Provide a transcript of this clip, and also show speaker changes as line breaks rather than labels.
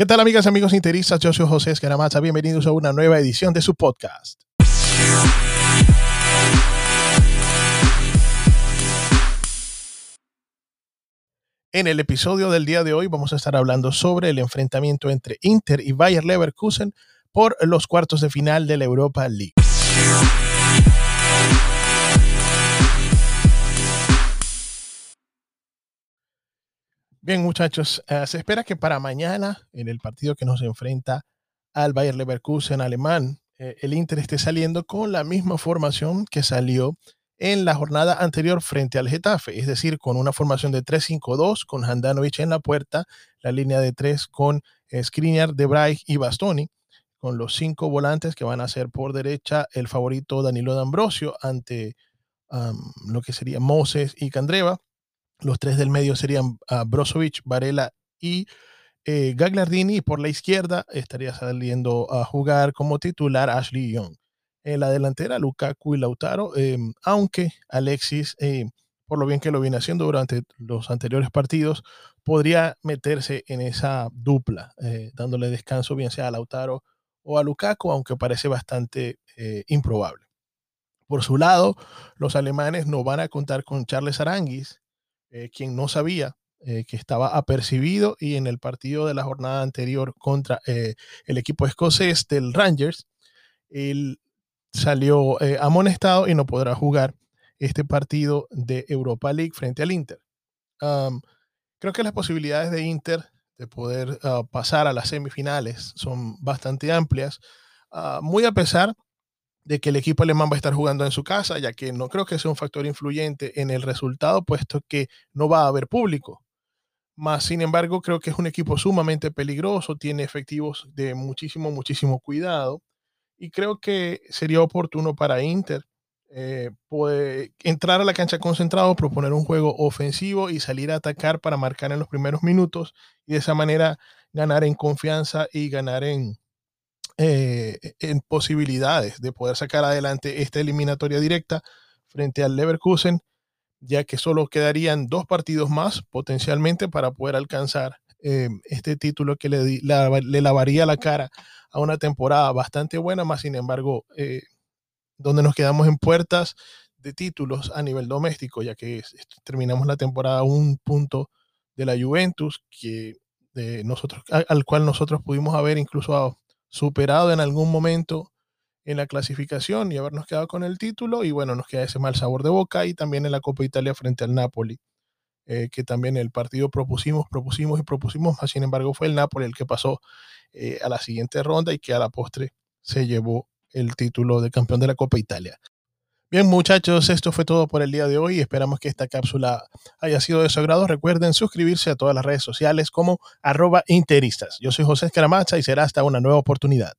¿Qué tal amigas y amigos interistas? Yo soy José Escaramata. Bienvenidos a una nueva edición de su podcast. En el episodio del día de hoy vamos a estar hablando sobre el enfrentamiento entre Inter y Bayer Leverkusen por los cuartos de final de la Europa League. Bien, muchachos, eh, se espera que para mañana, en el partido que nos enfrenta al Bayer Leverkusen alemán, eh, el Inter esté saliendo con la misma formación que salió en la jornada anterior frente al Getafe, es decir, con una formación de 3-5-2, con Handanovic en la puerta, la línea de 3 con eh, Skriniar, Debray y Bastoni, con los cinco volantes que van a ser por derecha el favorito Danilo D'Ambrosio ante lo que sería Moses y Candreva los tres del medio serían uh, Brozovic, Varela y eh, Gagliardini. Y por la izquierda estaría saliendo a jugar como titular Ashley Young. En la delantera, Lukaku y Lautaro, em, aunque Alexis, eh, por lo bien que lo viene haciendo durante los anteriores partidos, podría meterse en esa dupla, eh, dándole descanso bien sea a Lautaro o a Lukaku, aunque parece bastante eh, improbable. Por su lado, los alemanes no van a contar con Charles Aranguis, eh, quien no sabía eh, que estaba apercibido y en el partido de la jornada anterior contra eh, el equipo escocés del Rangers, él salió amonestado y no podrá jugar este partido de Europa League frente al Inter. creo que las posibilidades de Inter de poder ah, pasar a las semifinales son bastante amplias, ah, muy a pesar de que el equipo alemán va a estar jugando en su casa, ya que no creo que sea un factor influyente en el resultado, puesto que no va a haber público. Más, sin embargo, creo que es un equipo sumamente peligroso, tiene efectivos de muchísimo, muchísimo cuidado, y creo que sería oportuno para Inter eh, poder entrar a la cancha concentrado, proponer un juego ofensivo y salir a atacar para marcar en los primeros minutos y de esa manera ganar en confianza y ganar en, eh, en posibilidades de poder sacar adelante esta eliminatoria directa frente al Leverkusen, ya que solo quedarían dos partidos más potencialmente para poder alcanzar eh, este título que le, lavaría la cara a una temporada bastante buena, más sin embargo, eh, donde nos quedamos en puertas de títulos a nivel doméstico, ya que terminamos la temporada a un punto de la Juventus, que nosotros, al cual nosotros pudimos haber incluso superado en algún momento en la clasificación y habernos quedado con el título. Y bueno, nos queda ese mal sabor de boca y también en la Copa Italia frente al Napoli, eh, que también el partido propusimos, propusimos y propusimos, más sin embargo fue el Napoli el que pasó eh, a la siguiente ronda y que a la postre se llevó el título de campeón de la Copa Italia. Bien, muchachos, esto fue todo por el día de hoy. Esperamos que esta cápsula haya sido de su agrado. Recuerden suscribirse a todas las redes sociales como arroba interistas. Yo soy José Escaramacha y será hasta una nueva oportunidad.